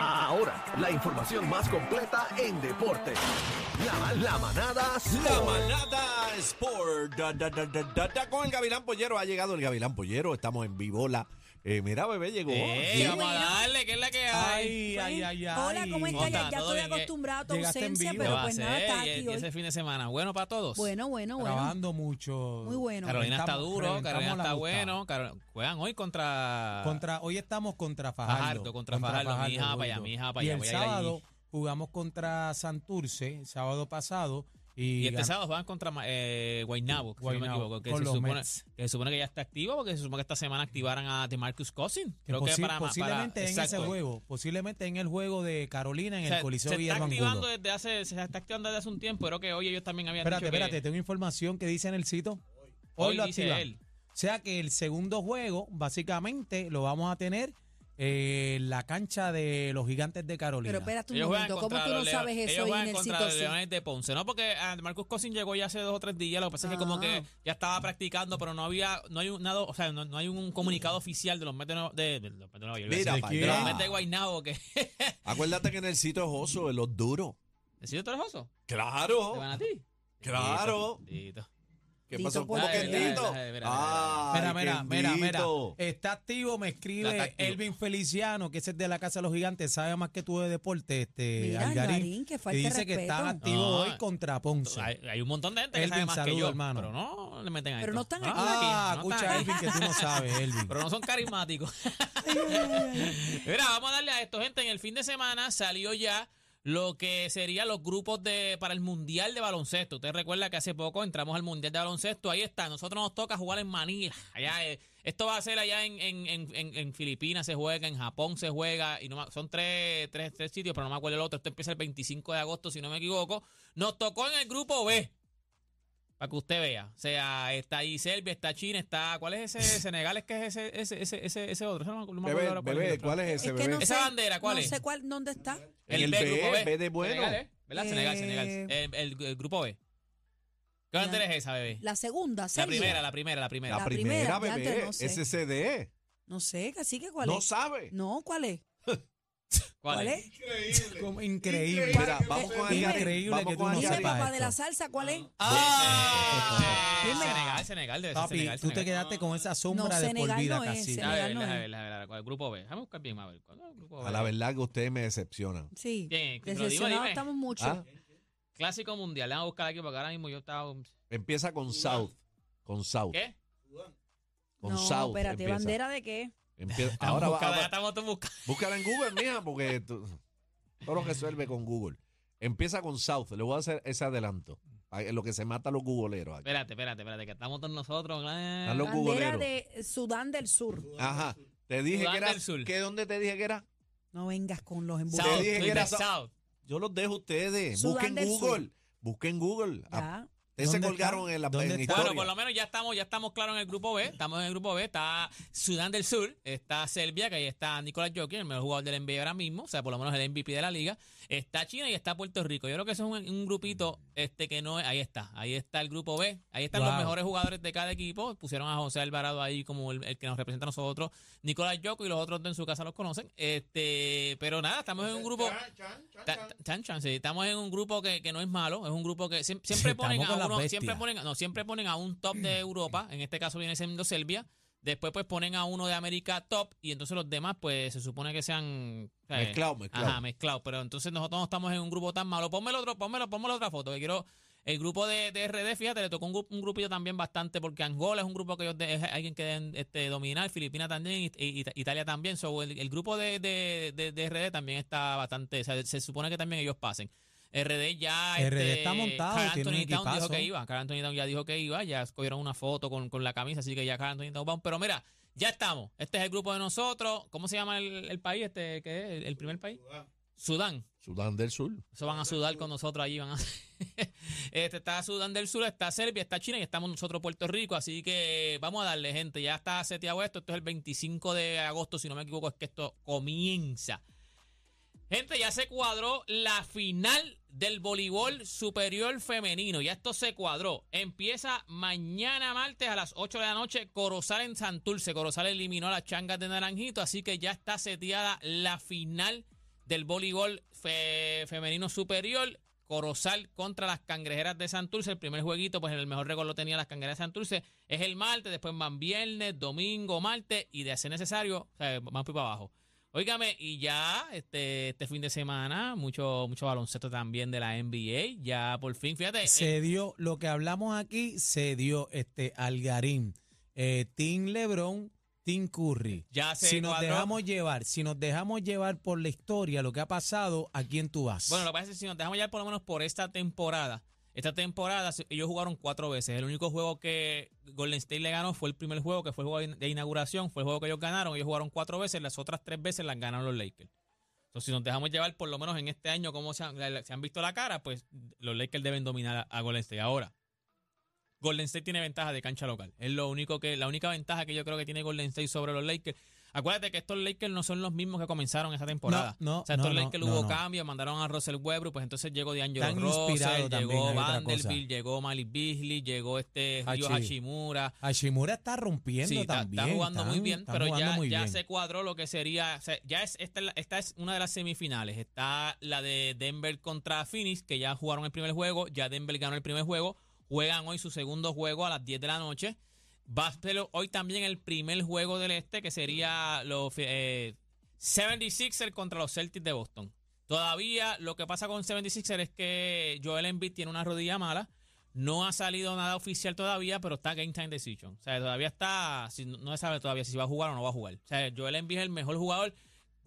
Ahora, la información más completa en deporte. La, la manada La Sport. manada Sport. Da, con el Gavilán Pollero. Ha llegado el Gavilán Pollero. Estamos en Vivola. Eh, mira, bebé, llegó. Eh, Sí. vamos a darle, ¿qué es la que hay? Ay, ay, ay, ay. Hola, ¿cómo ¿Cómo estás? Ya, está? ya ¿Todo estoy bien? acostumbrada a tu ausencia, vivo. ¿Qué pero pues nada, hacer? Y- aquí y hoy. ese fin de semana, bueno para todos. Bueno, bueno, bueno. Trabajando mucho. Muy bueno. Carolina está duro, Carolina está bueno. Juegan hoy contra. Contra, hoy estamos contra Fajardo. Fajardo, contra Fajardo, mi hija para allá, mi hija para Y allá, el ir allí. sábado jugamos contra Santurce, el sábado pasado. Y, Y este sábado juegan contra eh, Guaynabo, si no me Guaynabo, equivoco. Que se, supone, que se supone que ya está activo porque se supone que esta semana activaran a DeMarcus Cousins. Creo que posi- para posiblemente para- en ese exacto. juego, posiblemente en el juego de Carolina en O sea, el Coliseo se está activando Angulo. desde hace, se está activando desde hace un tiempo. Creo que hoy ellos también habían Espérate, dicho que espérate, tengo información que dice en el sitio. hoy, lo dice activan. él. O sea que el segundo juego, básicamente, lo vamos a tener eh, la cancha de los gigantes de Carolina. Pero espérate un Ellos momento, ¿cómo tú no sabes eso ellos el contra sitio los? Leones de Ponce, ¿no? Porque ah, Marcus Cousins llegó ya hace dos o tres días, lo que pasa es que como Ah. que ya estaba practicando, pero no había, no hay un, nada, o sea, no, no hay un comunicado oficial de los Mets de, Nueva- de, de los Mets de Nueva York, Mira, de, de los allá. Mets de Guaynabo, que Acuérdate que en el sitio es oso, en los duros. ¿Decidió tú eres oso? Claro. ¿Te van a ti? Claro. ¿Qué Dito, pasó? ¿por ¿Cómo qué? que Tito? mira, mira, Ah, Mira, mira, mira, mira. Está activo, me está escribe activo. Elvin Feliciano, que ese es de la Casa de los Gigantes, sabe más que tú de deporte, este Mira, Algarín. Algarín, que falta dice que están respeto. activos No, hoy contra Ponce. Hay, hay un montón de gente que Elvin, sabe más que saludo, yo, hermano. pero no le meten a Pero esto. no están aquí. ah, no escucha. Elvin, que tú no sabes, Elvin. Pero no son carismáticos. Mira, vamos a darle a esto, gente. En el fin de semana salió ya lo que serían los grupos de para el Mundial de Baloncesto. Usted recuerda que hace poco entramos al Mundial de Baloncesto. Ahí está. Nosotros nos toca jugar en Manila. Allá, eh, esto va a ser allá en, en, en, en- Filipinas se juega, en Japón se juega. y no Son tres, tres, tres sitios, pero no me acuerdo el otro. Esto empieza el 25 de agosto, si no me equivoco. Nos tocó en el grupo B. Para que usted vea. O sea, está ahí Serbia, está China, está. ¿Cuál es ese? Senegal es que es ese, ese, ese, ese, ese otro. No no me Bebé, ahora cuál es bebé, el otro. ¿cuál es ese, Es que bebé? no ¿Esa sé, bandera cuál no es? sé cuál, ¿dónde está? En el B, B, grupo B. B de bueno. Senegal, ¿eh? ¿Verdad? Senegal, Eh, Senegal. El, el- el grupo B. ¿Qué bandera es esa, bebé? La segunda, La Serbia. primera, la primera, la primera. La La primera, primera, ya bebé, antes no sé. SCD. No sé, así que cuál No es. sabe. No, ¿cuál es? ¿Cuál, ¿Cuál es? es? Como increíble. Mira, vamos con Dime. Increíble Vamos que tú con no Dime, sepas papá de la esto. salsa, ¿cuál es? Ah, Dime. Senegal, Senegal, debe ser Papi, Senegal. tú te Senegal. quedaste con esa sombra No, de por Senegal vida no es, casi. Senegal. Déjame ver, no déjame es. ver, déjame ver, ¿cuál? Grupo B. Déjame buscar bien, a ver. ¿cuál es el grupo B? A la verdad que ustedes me decepcionan. Sí. Bien, Decepcionados dime. estamos mucho. ¿Ah? Clásico mundial. Déjame buscar aquí porque ahora mismo yo estaba. Empieza con South. Con South. ¿Qué? Con no, South. espérate, empieza. ¿bandera de qué? Empieza- Estamos Ahora va, buscando, ya va- estamos todos buscando. búscala en Google, mija, porque tú- todo lo resuelve con Google. Empieza con South. Le voy a hacer ese adelanto. En lo que se mata a los googleros aquí. Espérate, espérate, espérate, que estamos todos nosotros. eh. Están los Bandera googleros. de Sudán del Sur. Ajá. Te dije Sudán que era. del Sur. ¿Qué dónde te dije que era? No vengas con los South, embustes. Te dije que era South. South. Yo los dejo a ustedes. Sudán Busquen del Google. Busquen Google. Ah, Ya. Ustedes se ¿Dónde colgaron en la ¿Dónde en historia. Bueno, por lo menos ya estamos, ya estamos claros en el grupo B. Estamos en el grupo B. Está Sudán del Sur, está Serbia, que ahí está Nicolás Jokic, el mejor jugador del NBA ahora mismo, o sea, por lo menos el MVP de la liga. Está China y está Puerto Rico. Yo creo que eso es un, un grupito este que no es. Ahí está, ahí está el grupo B. Ahí están los mejores jugadores de cada equipo. Pusieron a José Alvarado ahí como el, el que nos representa a nosotros. Nicolás Jokic y los otros en su casa los conocen. Este, pero nada, estamos en un grupo. Chan, chan, sí. Estamos en un grupo que, que no es malo, es un grupo que siem- siempre Sí, ponen a uno, siempre ponen, no, siempre ponen a un top de Europa, en este caso viene siendo Serbia, después pues ponen a uno de América top y entonces los demás pues se supone que sean ¿sabes? Mezclado, mezclado. Ajá, mezclados, pero entonces nosotros no estamos en un grupo tan malo. Ponme el otro, ponme la otra foto, que quiero el grupo de, de RD, fíjate, le tocó un, un grupillo también bastante, porque Angola es un grupo que ellos de- es alguien que deben este, dominar, Filipinas también, y, y- Italia también. So, el, el grupo de, de, de- de RD también está bastante, o sea, se supone que también ellos pasen. RD ya. RD este, está montado, Carl Anthony Towns dijo que iba. Carl Anthony Towns ya dijo que iba. Ya cogieron una foto con, con la camisa, así que ya Carl Anthony Towns va. Pero mira, ya estamos. Este es el grupo de nosotros. ¿Cómo se llama el, el país? este ¿Qué es? ¿El, el primer país? Sudán. Sudán del Sur. Eso van a sudar con nosotros allí. Van a... este está Sudán del Sur, está Serbia, está China y estamos nosotros Puerto Rico. Así que vamos a darle, gente. Ya está seteado esto. Esto es el 25 de agosto, si no me equivoco, es que esto comienza. Gente, ya se cuadró la final del voleibol superior femenino. Ya esto se cuadró. Empieza mañana martes a las 8 de la noche. Corozal en Santurce. Corozal eliminó a las changas de Naranjito. Así que ya está seteada la final del voleibol fe- femenino superior. Corozal contra las cangrejeras de Santurce. El primer jueguito, pues el mejor récord lo tenía las cangrejeras de Santurce. Es el martes, después van viernes, domingo, martes y de ser necesario, o sea, más para abajo. Óigame, y ya este, este fin de semana, mucho, mucho baloncesto también de la NBA. Ya por fin, fíjate. eh, Se dio, lo que hablamos aquí, se dio este Algarín, eh, Team LeBron, Team Curry. Ya se si nos cuadró. dejamos llevar, si nos dejamos llevar por la historia, lo que ha pasado, ¿a quién tú vas? Bueno, lo que pasa es que si nos dejamos ya por lo menos por esta temporada, esta temporada ellos jugaron cuatro veces. El único juego que Golden State le ganó fue el primer juego, que fue el juego de inauguración, fue el juego que ellos ganaron. Ellos jugaron cuatro veces, las otras tres veces las ganaron los Lakers. Entonces, si nos dejamos llevar por lo menos en este año cómo se han, se han visto la cara, pues los Lakers deben dominar a Golden State. Ahora, Golden State tiene ventaja de cancha local. Es lo único que, la única ventaja que yo creo que tiene Golden State sobre los Lakers. Acuérdate que estos Lakers no son los mismos que comenzaron esa temporada. No, no, o sea, estos no, Lakers no, hubo cambios, mandaron a Russell Westbrook, pues entonces llegó inspirados Russell, llegó Vanderbilt, llegó Malik Beasley, llegó este Ryo. Hashimura. Hashimura está rompiendo Sí, también. está jugando muy bien, pero ya, muy ya bien. se cuadró lo que sería. o sea, ya es esta, esta es una de las semifinales. Está la de Denver contra Phoenix, que ya jugaron el primer juego. Ya Denver ganó el primer juego. Juegan hoy su segundo juego a las 10 de la noche. Va a hoy también el primer juego del este, que sería los eh, 76ers contra los Celtics de Boston. Todavía lo que pasa con 76ers es que Joel Embiid tiene una rodilla mala. No ha salido nada oficial todavía, pero está game time decision. O sea, todavía está, si- no se sabe todavía si va a jugar o no va a jugar. O sea, Joel Embiid es el mejor jugador.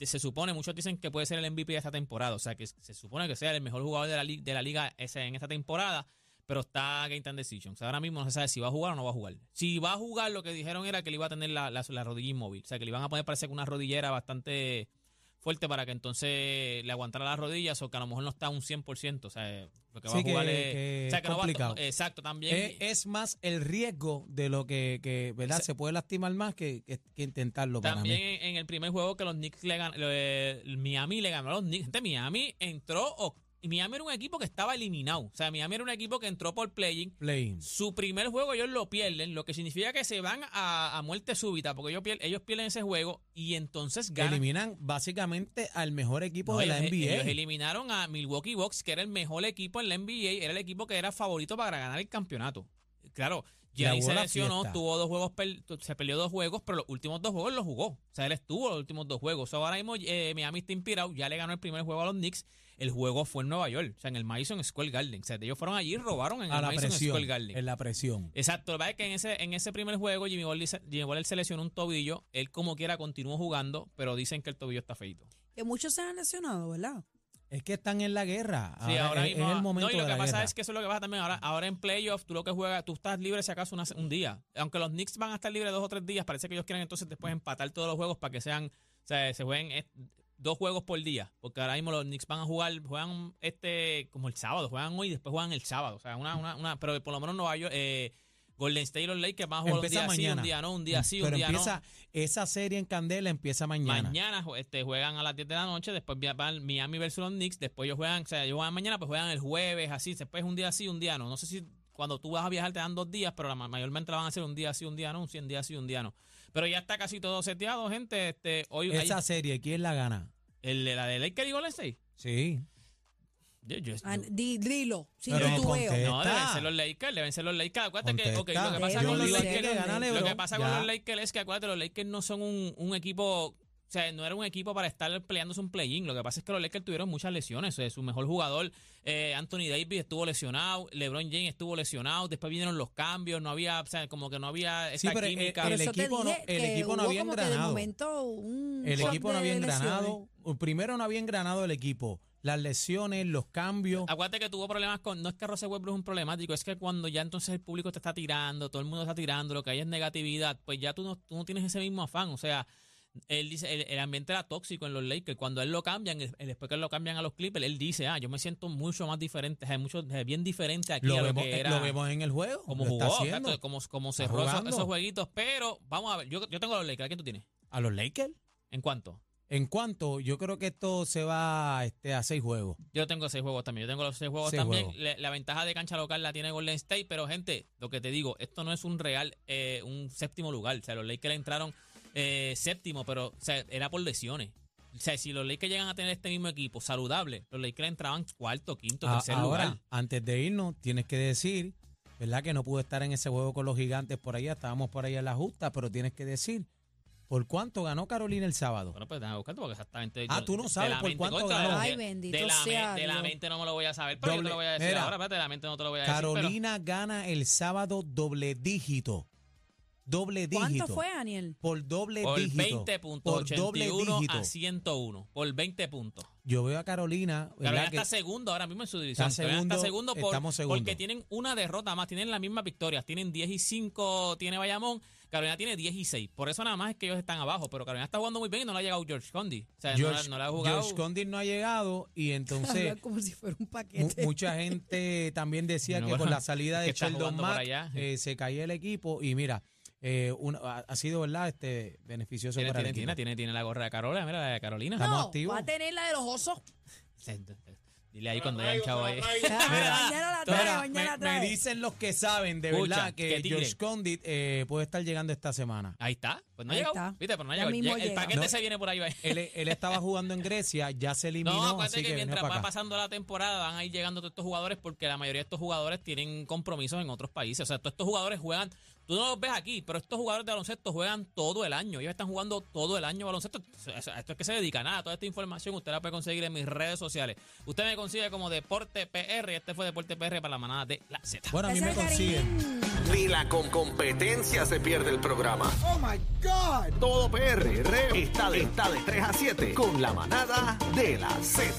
Se supone, muchos dicen que puede ser el MVP de esta temporada. O sea, que se supone que sea el mejor jugador de la, de la liga en esta temporada, pero está game time decision. O sea, ahora mismo no se sabe si va a jugar o no va a jugar. Si va a jugar, lo que dijeron era que le iba a tener la, la- la rodilla inmóvil. O sea, que le iban a poner parece que una rodillera bastante fuerte para que entonces le aguantara las rodillas o que a lo mejor no está un 100%. O sea, lo que va Sí, a jugar que- es... que o sea, es que no va a- complicado. exacto, también... Es, es más el riesgo de lo que, que, ¿verdad? Se- Se, puede lastimar más que, intentarlo para También mí. en, el primer juego que los Knicks le gan- eh, Miami le ganó a los Knicks. Gente, Miami entró, o- y Miami era un equipo que estaba eliminado. O sea, Miami era un equipo que entró por playing. Playing. Su primer juego ellos lo pierden, lo que significa que se van a, a muerte súbita, porque ellos, pier- ellos pierden ese juego y entonces ganan. Eliminan básicamente al mejor equipo No, de la ellos- NBA. ellos eliminaron a Milwaukee Bucks, que era el mejor equipo en la NBA, era el equipo que era favorito para ganar el campeonato. Claro, Jugó se la lesionó, tuvo dos juegos, se perdió dos juegos, pero los últimos dos juegos los jugó. O sea, él estuvo los últimos dos juegos. Ahora mismo eh, Miami está inspirado, ya le ganó el primer juego a los Knicks. El juego fue en Nueva York, o sea, en el Madison Square Garden. O sea, ellos fueron allí y robaron en a el la Madison presión. Square Garden. En la presión. Exacto, lo que pasa es que en ese, en ese primer juego Jimmy Butler, Jimmy Butler se lesionó un tobillo, él como quiera continuó jugando, pero dicen que el tobillo está feito. Que muchos se han lesionado, ¿verdad? Es que están en la guerra. Sí, ahora mismo. es el momento no, y lo de que pasa guerra. es que eso es lo que pasa también. Ahora, ahora en playoff, tú lo que juegas, tú estás libre si acaso una- un día. Aunque los Knicks van a estar libres dos o tres días, parece que ellos quieren entonces después empatar todos los juegos para que sean, o sea, se jueguen eh, dos juegos por día. Porque ahora mismo los Knicks van a jugar, juegan este, como el sábado, juegan hoy y después juegan el sábado. O sea, una, una, una, pero por lo menos Nueva York, eh, Golden State y los Lakers van a jugar un Empieza día sí, mañana. un día no, un día sí, un Pero día empieza, no. esa serie en Candela empieza mañana. Mañana este, juegan a las 10 de la noche, después van Miami versus los Knicks, después ellos juegan, o sea, ellos juegan mañana, pues juegan el jueves, así, después un día sí, un día no. No sé si cuando tú vas a viajar te dan dos días, pero la, ma- mayormente la van a hacer un día sí, un día no, un sí, un día sí, un día no. Pero ya está casi todo seteado, gente. Este, hoy hay- Esa serie, ¿quién la gana? el, de la de Lakers y Golden State. Sí. Yo, yo- Ah, yo- di- dilo, Pero titubeo. contesta. no, deben ser los Lakers, deben ser los Lakers. Acuérdate que, lo que pasa Yo con los Lakers, que lo que pasa con los Lakers es que acuérdate, los Lakers no son un, un equipo, o sea, no era un equipo para estar peleándose un play-in. Lo que pasa es que los Lakers tuvieron muchas lesiones. O sea, su mejor jugador, eh, Anthony Davis, estuvo lesionado, LeBron James estuvo lesionado, después vinieron los cambios, no había, o sea, como que no había esa Sí, pero, eh, química. El equipo no- el equipo no había como que de engranado. momento un El equipo no había lesiones. engranado. Primero no había engranado el equipo. Las lesiones, los cambios. Acuérdate que tuvo problemas con. No es que Russell Westbrook es un problemático, es que cuando ya entonces el público te está tirando, todo el mundo está tirando, lo que hay es negatividad, pues ya tú no, tú no tienes ese mismo afán. O sea, él dice, el, el ambiente era tóxico en los Lakers. Cuando él lo cambian, el- el- después que lo cambian a los Clippers, él dice, ah, yo me siento mucho más diferente, es mucho, bien diferente aquí Lo a lo vemos, que era. lo vemos en el juego. como jugó, exacto, como, como cerró esos, esos jueguitos. Pero vamos a ver, yo, yo tengo a los Lakers. ¿A quién tú tienes? ¿A los Lakers? ¿En cuánto? En cuanto, yo creo que esto se va este, a seis juegos. Yo tengo seis juegos también. Yo tengo los seis juegos Seis también. juegos. La, la ventaja de cancha local la tiene Golden State, pero gente, lo que te digo, esto no es un real, eh, un séptimo lugar. O sea, los Lakers entraron eh, séptimo, pero o sea, era por lesiones. O sea, si los Lakers llegan a tener este mismo equipo saludable, los Lakers entraban cuarto, quinto, A- tercer ahora, lugar. antes de irnos, tienes que decir, ¿verdad? Que no pude estar en ese juego con los gigantes por allá, estábamos por allá en la justa, pero tienes que decir, ¿por cuánto ganó Carolina el sábado? Bueno, pues déjame buscarte porque exactamente. Ah, yo- tú no sabes por cuánto contra, ganó. de- Ay, bendito de la, me- sea de la mente no me lo voy a saber, pero yo te Doble- lo voy a decir mira, ahora. Espérate, de la mente no te lo voy a decir. pero- Carolina gana el sábado doble dígito. Doble dígito. ¿Cuánto fue, Daniel? Por doble por dígito. 20 puntos, Por doble 81 dígito. a 101. Por 20 puntos. Yo veo a Carolina, ¿verdad? Carolina que- está segundo ahora mismo en su división. Está Carolina está segundo, segundo por- estamos segundo. porque tienen una derrota más. Tienen las mismas victorias. Tienen 10 y 5, tiene Bayamón. Carolina tiene 10 y 6. Por eso nada más es que ellos están abajo. Pero Carolina está jugando muy bien y no le ha llegado George Condi. O sea, no, George, la- no le ha jugado. George Condit no ha llegado y entonces como si fuera un mu- paquete. mucha gente también decía No, que bueno, con la salida de Sheldon Mack allá. eh, se caía el equipo y mira, eh, ha, ha sido verdad este beneficioso Tiene, para el tiene, equipo. tiene, tiene, tiene la gorra de Carolina. Mira la de Carolina. Estamos no, activos. va a tener la de los osos. Dile ahí cuando hayan chavo ahí. Ah, mañana la trae, Mira, mañana la me, dicen los que saben de Escucha, verdad que que tigre. George Condit eh, puede estar llegando esta semana. Ahí está. Pues no ha llegado. Viste, pero no ha llegado. El llega. paquete No. se viene por ahí. va. Él, él estaba jugando en Grecia, ya se eliminó, No, acuérdate así que, que, viene mientras va acá. pasando la temporada van a ir llegando todos estos jugadores porque la mayoría de estos jugadores tienen compromisos en otros países. O sea, todos estos jugadores juegan, tú no los ves aquí, pero estos jugadores de baloncesto juegan todo el año. Ellos están jugando todo el año baloncesto. Esto es que se dedica a nada. Toda esta información usted la puede conseguir en mis redes sociales. Usted me consigue como Deporte PR este fue Deporte PR para la manada de la Z. Bueno, a mí me consiguen. Ni la con competencia se pierde el programa. Oh my God. Todo PR está de, está de 3 a 7 con la manada de la Z.